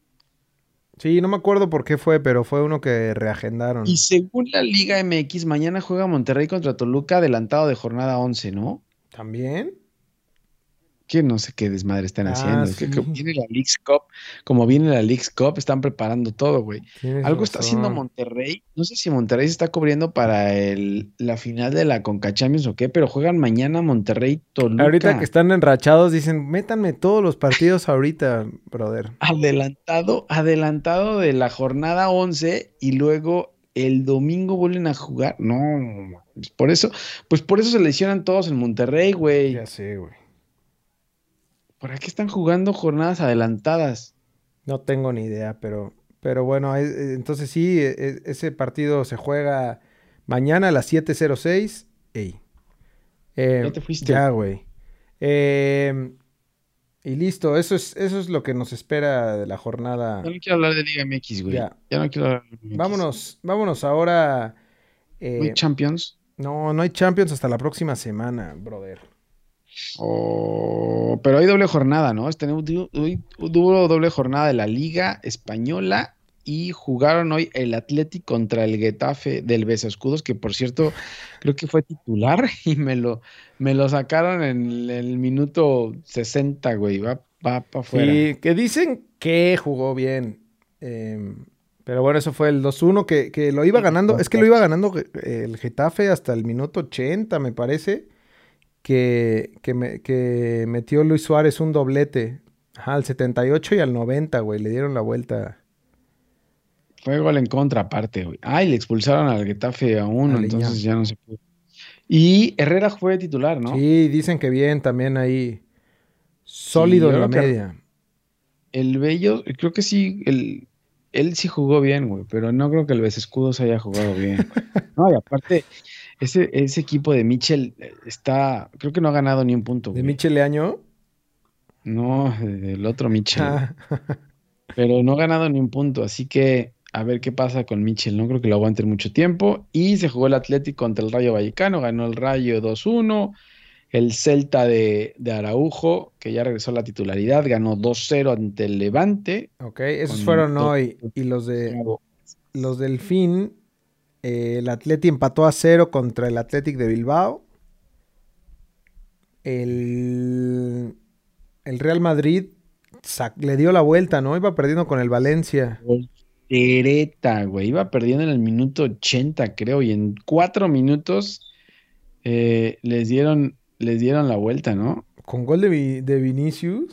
sí, no me acuerdo por qué fue, pero fue uno que reagendaron. Y según la Liga MX, mañana juega Monterrey contra Toluca, adelantado de jornada 11, ¿no? ¿También? Que no sé qué desmadre están Ah, haciendo. Que sí. como viene la Leagues Cup, como viene la Leagues Cup, están preparando todo, güey. Algo está haciendo. Monterrey. No sé si Monterrey se está cubriendo para el, la final de la Conca Champions o qué, pero juegan mañana Monterrey Toluca. Ahorita que están enrachados, dicen, métanme todos los partidos ahorita, brother. Adelantado, adelantado de la jornada 11 y luego el domingo vuelven a jugar. No, por eso, pues por eso se lesionan todos en Monterrey, güey. Ya sé, güey. ¿Para qué están jugando jornadas adelantadas? No tengo ni idea, pero, pero bueno, entonces sí, e, e, ese partido se juega mañana a las 7.06. Ey. Eh, ya te fuiste. Ya, güey. Eh, y listo, eso es, eso es lo que nos espera de la jornada. Ya no quiero hablar de Liga MX, güey. Ya, no quiero hablar de MX. Vámonos, vámonos ahora. Eh, ¿No hay Champions? No, no hay Champions hasta la próxima semana, brother. Oh, pero hay doble jornada, ¿no? Este, hoy hubo doble jornada de la Liga Española y jugaron hoy el Atlético contra el Getafe del Besa Escudos, que por cierto creo que fue titular y me lo, me lo sacaron en el minuto 60, güey, va, va para afuera. Sí, que dicen que jugó bien. Em, pero bueno, eso fue el 2-1 que, que, lo iba ganando. Es que lo iba ganando el Getafe hasta el minuto 80, me parece. Que, que, que metió Luis Suárez un doblete. Ajá, al 78 y al 90, güey. Le dieron la vuelta. Fue gol en contra, aparte, güey. Ay, le expulsaron al Getafe a uno, entonces ya no se pudo. Y Herrera fue titular, ¿no? Sí, dicen que bien, también ahí. Sólido en la media. El Bello, creo que sí, el, él sí jugó bien, güey, pero no creo que el Escudos haya jugado bien. no, y aparte, ese, ese equipo de Mitchell está, creo que no ha ganado ni un punto. ¿De Mitchell año? No, del otro Mitchell. Ah. pero no ha ganado ni un punto, así que a ver qué pasa con Mitchell. No creo que lo aguanten mucho tiempo. Y se jugó el Atlético contra el Rayo Vallecano, ganó el Rayo 2-1. El Celta de, Araujo, que ya regresó a la titularidad, ganó 2-0 ante el Levante. Ok, esos fueron hoy. Y los de los del fin, eh, el Atlético empató a 0 contra el Atlético de Bilbao. El, el Real Madrid le dio la vuelta, ¿no? Iba perdiendo con el Valencia. Tereta, güey. Iba perdiendo en el minuto 80, creo, y en cuatro minutos eh, les, dieron, les dieron la vuelta, ¿no? Con gol de, de Vinicius.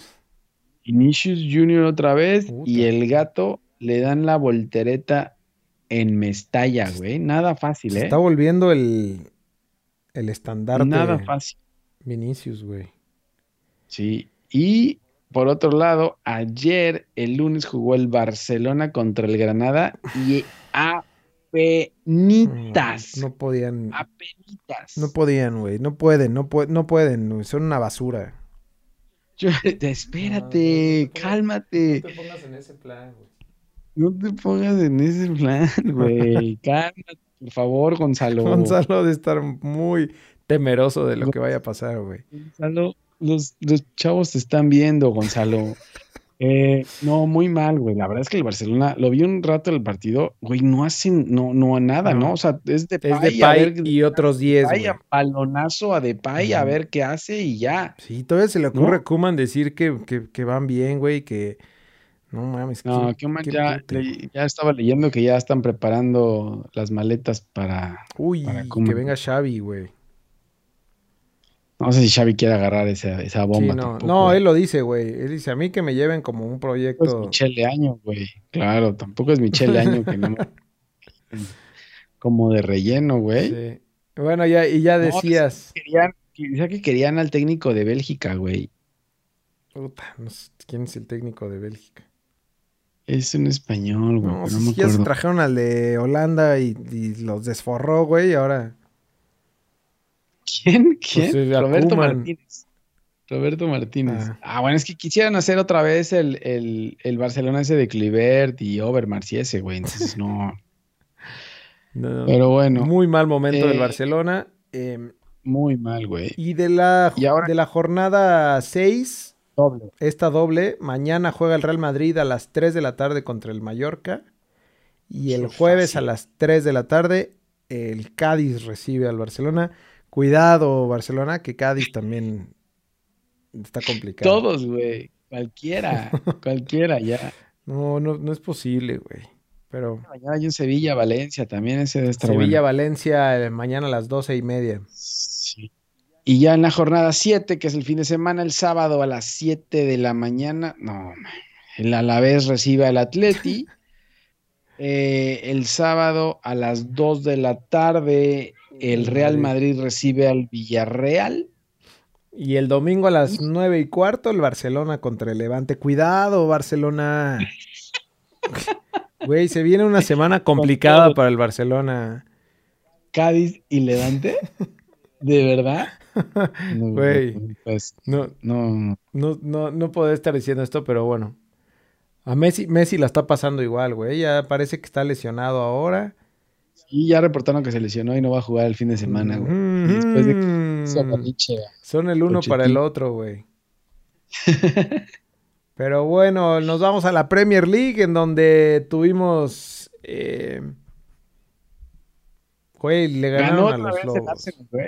Vinicius Junior otra vez y el gato le dan la voltereta en Mestalla, güey. Nada fácil, ¿eh? está volviendo el, el estandarte. Nada fácil. Vinicius, güey. Sí. Y por otro lado, ayer, el lunes, jugó el Barcelona contra el Granada y a penitas. No, podían. A penitas. No podían, güey. No pueden, no, no pueden. Son una basura. espérate, cálmate. No te pongas en ese plan, güey. No te pongas en ese plan, güey. cálmate, por favor, Gonzalo. Gonzalo de estar muy temeroso de lo que vaya a pasar, güey. Gonzalo los, chavos te están viendo, Gonzalo. Eh, no, muy mal, güey. La verdad es que el Barcelona, lo vi un rato el partido, güey, no hacen, no, no nada, ¿no? O sea, es de Pay, y otros 10. Vaya palonazo a Depay a ver qué hace y ya. Sí, todavía se le ocurre a Kuman decir que, que, van bien, güey, que. No mames. No, Kuman ya, ya estaba leyendo que ya están preparando las maletas para. Uy, que venga Xavi, güey. No sé si Xavi quiere agarrar esa, esa bomba. no. no, él lo dice, güey. Él dice a mí que me lleven como un proyecto. es Michelle de año, güey. Claro, tampoco es Michelle de año que no. como de relleno, güey. Sí. Bueno, ya, y ya decías. querían, que querían al técnico de Bélgica, güey. Puta, no sé quién es el técnico de Bélgica. Es un español, güey. No, no ya se trajeron al de Holanda y, y los desforró, güey, ahora. ¿Quién? ¿Quién? Pues, Roberto Martínez. Roberto Martínez. Ah. ah. bueno, es que quisieran hacer otra vez el, el, Barcelona ese de Clivert y Overmars y ese, güey. Entonces no. Pero bueno. Muy mal momento del eh, Barcelona. Em, muy mal, güey. Y de la, de la jornada 6, doble. esta doble, mañana juega el Real Madrid a las 3 de la tarde contra el Mallorca. Y el jueves a las 3 de la tarde, el Cádiz recibe al Barcelona. Cuidado, Barcelona, que Cádiz también está complicado. Todos, güey. Cualquiera, cualquiera, ya. No, no, no es posible, güey. Pero. Mañana hay un Sevilla, Valencia, también ese de estar Sevilla, Valencia, eh, mañana a las doce y media. Y ya en la jornada 7, que es el fin de semana, el sábado a las 7 de la mañana, no, el Alavés recibe al Atleti. Eh, el sábado a las 2 de la tarde, el Real Madrid recibe al Villarreal. Y el domingo a las nueve y cuarto, el Barcelona contra el Levante. Cuidado, Barcelona. Güey, se viene una semana complicada para el Barcelona. Cádiz y Levante. ¿De verdad? Güey. Pues, No, no, no, no, no puedo estar diciendo esto, pero bueno. A Messi, Messi la está pasando igual, güey. Ya parece que está lesionado ahora. Y ya reportaron que se lesionó y no va a jugar el fin de semana, güey. Y después de que Mm. Son el uno para el otro, güey. Pero bueno, nos vamos a la Premier League en donde tuvimos... eh, Güey, le Ganó ganaron a otra los el Lobos. Arsenal, güey.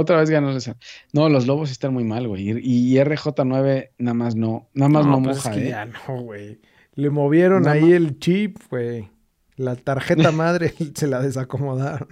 Otra vez ganó Arsenal. No, los Lobos están muy mal, güey. Y, y RJ9 nada más no. Nada más no, pues moja, es que ¿eh? ya no, güey. Le movieron Nada ahí el chip, güey. La tarjeta madre se la desacomodaron.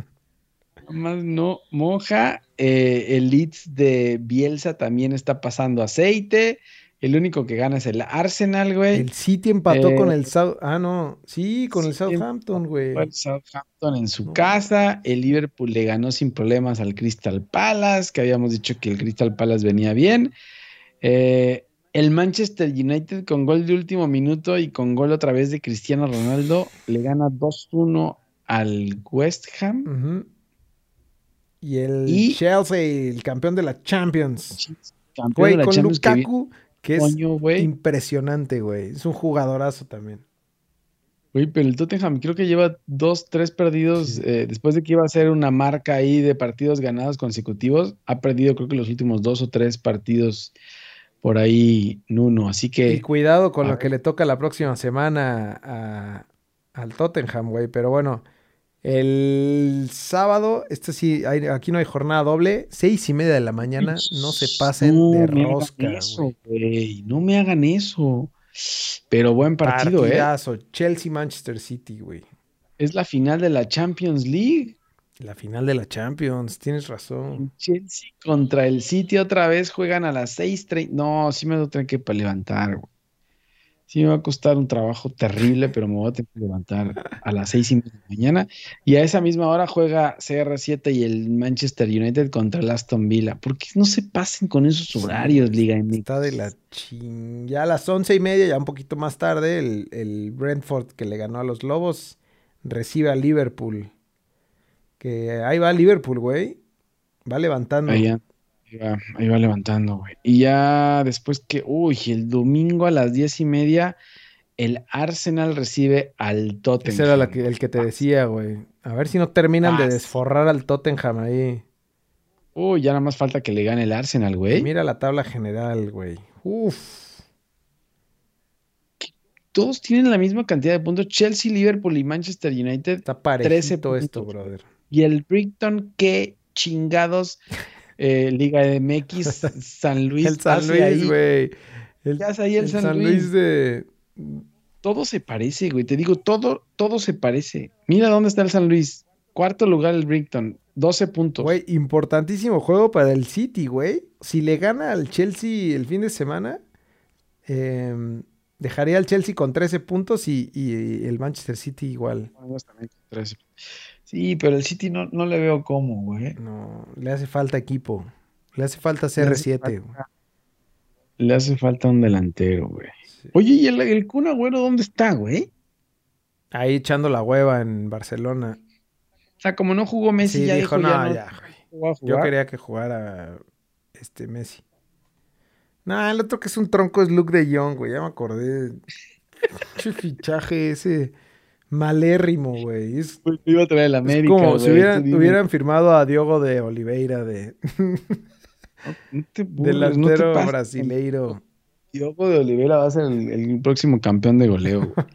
Nada más no moja. Eh, el Leeds de Bielsa también está pasando aceite. El único que gana es el Arsenal, güey. El City empató Eh, con el South... Ah, no. Sí, con el Southampton, güey. El Southampton en su No. casa. El Liverpool le ganó sin problemas al Crystal Palace, que habíamos dicho que el Crystal Palace venía bien. Eh, el Manchester United con gol de último minuto y con gol otra vez de Cristiano Ronaldo le gana 2-1 al West Ham. Y el Y- Chelsea, el campeón de la Champions. Campeón Güey, de la con Champions Lukaku, que es coño, güey. impresionante, güey. Es un jugadorazo también. Güey, pero el Tottenham creo que lleva dos, tres perdidos Sí. eh, después de que iba a ser una marca ahí de partidos ganados consecutivos. Ha perdido creo que los últimos dos o tres partidos por ahí Nuno. Así Y que cuidado con lo que le toca la próxima semana a- al Tottenham, güey. Pero bueno, el sábado, este sí, hay- aquí no hay jornada doble. Seis y media de la mañana, no se pasen no de me hagan rosca, eso, güey. güey. No me hagan eso. Pero buen partido, ¿eh? Partidazo. Chelsea-Manchester City, güey. Es la final de la Champions League. La final de la Champions, tienes razón. Chelsea contra el City otra vez juegan a las 6:30. No, sí me a tener que pa- levantar, güey. Sí me va a costar un trabajo terrible, pero me voy a tener que levantar a las seis y media de la mañana. Y a esa misma hora juega CR7 y el Manchester United contra el Aston Villa. ¿Por qué no se pasen con esos horarios, Liga MX? Está de la ching. Ya a las once y media, ya un poquito más tarde, el, el Brentford que le ganó a los Lobos recibe a Liverpool. Que ahí va Liverpool, güey. Va levantando. Ahí va, ahí va levantando, güey. Y ya después que, uy, el domingo a las diez y media, el Arsenal recibe al Tottenham. Ese era la que- el que te decía, güey. A ver si no terminan de Ah, desforrar al Tottenham ahí. Uy, ya nada más falta que le gane el Arsenal, güey. Mira la tabla general, güey. Uf. Todos tienen la misma cantidad de puntos. Chelsea, Liverpool y Manchester United. Está parejito puntos. esto, brother. Y el Brighton, qué chingados. Eh, Liga MX, San Luis. el San. Luis, güey. El, ¿Qué hace ahí el el San San Luis? Luis de... Todo se parece, güey. Te digo, todo, todo se parece. Mira dónde está el San Luis. Cuarto lugar el Brighton. 12 puntos. Güey, importantísimo juego para el City, güey. Si le gana al Chelsea el fin de semana, em, dejaría al Chelsea con 13 puntos y, y el Manchester City igual. Vamos también con 13. Sí, pero el City no, no le veo cómo, güey. No, le hace falta equipo. Le hace falta Le hace CR7. falta- güey. Le hace falta un delantero, güey. Sí. Oye, ¿y el, el Kun Agüero dónde está, güey? Ahí echando la hueva en Barcelona. O sea, como no jugó Messi, Sí, ya dijo, no, ya no ya, güey. Yo jugar". quería que jugara este Messi. No, el otro que es un tronco es Luke de Jong, güey. Ya me acordé. Pinche fichaje ese malérrimo, güey. Es Pues me iba a traer el Es América, como si hubieran, firmado a Diogo de Oliveira de No te burles, no te delantero brasileiro. Diogo de Oliveira va a ser el, el próximo campeón de goleo. güey.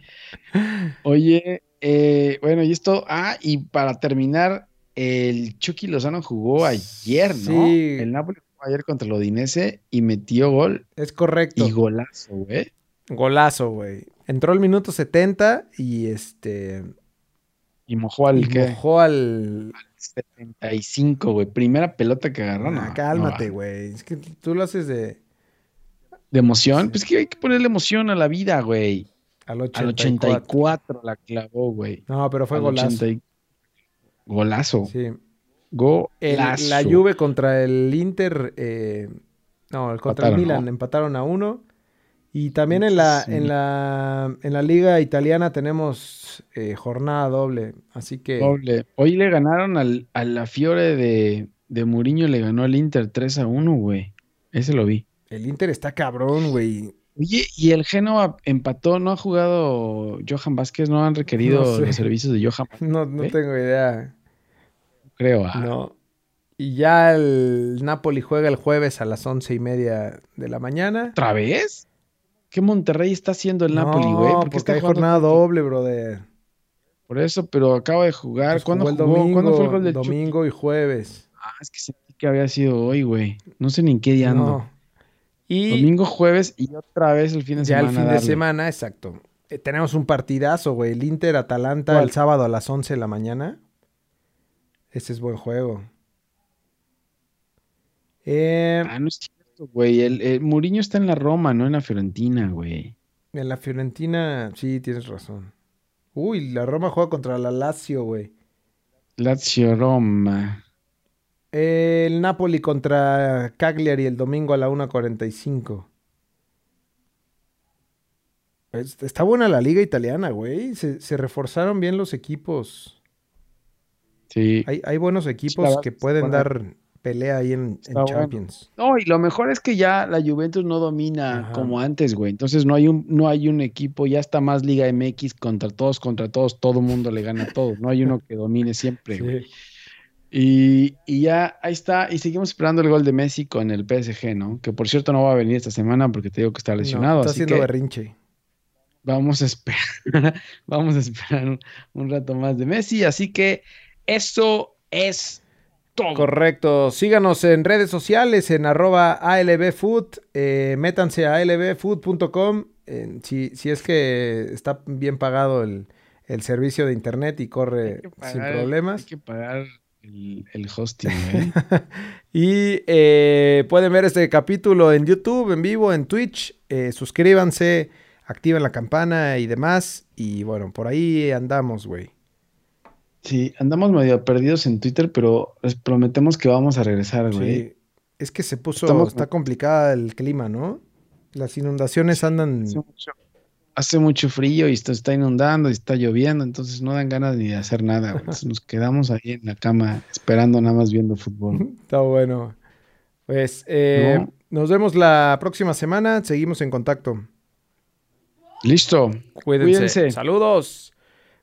Oye, eh, bueno, y esto, ah, y para terminar, el Chucky Lozano jugó ayer, ¿no? Sí. El Napoli jugó ayer contra el Odinese y metió gol Es correcto. y golazo, güey. Golazo, güey. Entró el minuto 70 y este Y mojó al y ¿qué? mojó al 75, güey. Primera pelota que agarró, Ah, no, cálmate, no, güey. Es que tú lo haces de De emoción, Sí. pues que hay que ponerle emoción a la vida, güey. Al Al 84. 84 la clavó, güey. No, pero fue Al golazo. 80 y- Golazo. Sí. Golazo. El- la Juve contra el Inter, eh, no, contra el Milan ¿no? empataron a uno. Y también en la, Sí. en la, en la liga italiana tenemos eh, jornada doble. Así que Doble. Hoy le ganaron al, a la Fiore de, de Mourinho, le ganó al Inter 3 a 1, güey. Ese lo vi. el Inter está cabrón, güey. Oye, y el Genoa empató, ¿no ha jugado Johan Vázquez? ¿No han requerido No sé. los servicios de Johan Vázquez? No, no ¿Eh? tengo idea. Creo. ah. No. Y ya el Napoli juega el jueves a las once y media de la mañana. ¿Otra vez? ¿Qué Monterrey está haciendo el Napoli, güey? ¿Por qué porque está hay jornada doble, brother. Por eso, pero acaba de jugar. Pues ¿Cuándo jugó el jugó? domingo, ¿Cuándo fue el gol del Chucky? domingo y jueves. Ah, es que sentí que había sido hoy, güey. No sé ni en qué día ando. No. Y Domingo, jueves y otra vez el fin de ya semana. el fin de semana, exacto. Eh, tenemos un partidazo, güey. El Inter Atalanta ¿Cuál? el sábado a las 11 de la mañana. Ese es buen juego. Eh, Ah, no es cierto, güey. El, el Mourinho está en la Roma, no en la Fiorentina, güey. en la Fiorentina, sí, tienes razón. Uy, la Roma juega contra la Lazio, güey. Lazio Roma. El Napoli contra Cagliari el domingo a la 1.45. Es- Está buena la liga italiana, güey. Se, se reforzaron bien los equipos. Sí. Hay, hay buenos equipos que pueden dar pelea ahí en, en Está bueno. Champions. No, y lo mejor es que ya la Juventus no domina Ajá. como antes, güey. Entonces no hay un, no hay un equipo, ya está más Liga MX contra todos, contra todos, todo mundo le gana a todos. No hay uno que domine siempre, güey. Y, y ya ahí está, y seguimos esperando el gol de Messi con el PSG, ¿no? Que por cierto no va a venir esta semana porque te digo que está No, lesionado. está así haciendo que berrinche. vamos a esperar, vamos a esperar un, un rato más de Messi. Así que eso es todo. Correcto. Síganos en redes sociales en arroba ALBfood. Eh, métanse a albfood.com eh, si, si es que está bien pagado el, el servicio de internet y corre sin problemas. Hay que pagar el, el hosting, güey. Y eh, pueden ver este capítulo en YouTube, en vivo, en Twitch. Eh, suscríbanse, activen la campana y demás. Y bueno, por ahí andamos, güey. Sí, andamos medio perdidos en Twitter, pero les prometemos que vamos a regresar, güey. Sí. Es que se puso, Estamos- está complicada el clima, ¿no? Las inundaciones andan. Hace mucho, hace mucho frío y esto está inundando y está lloviendo, entonces no dan ganas ni de hacer nada. güey. Entonces nos quedamos ahí en la cama esperando nada más viendo fútbol. Está bueno. Pues eh, ¿No? nos vemos la próxima semana. Seguimos en contacto. Listo. Cuídense. Cuídense. Saludos.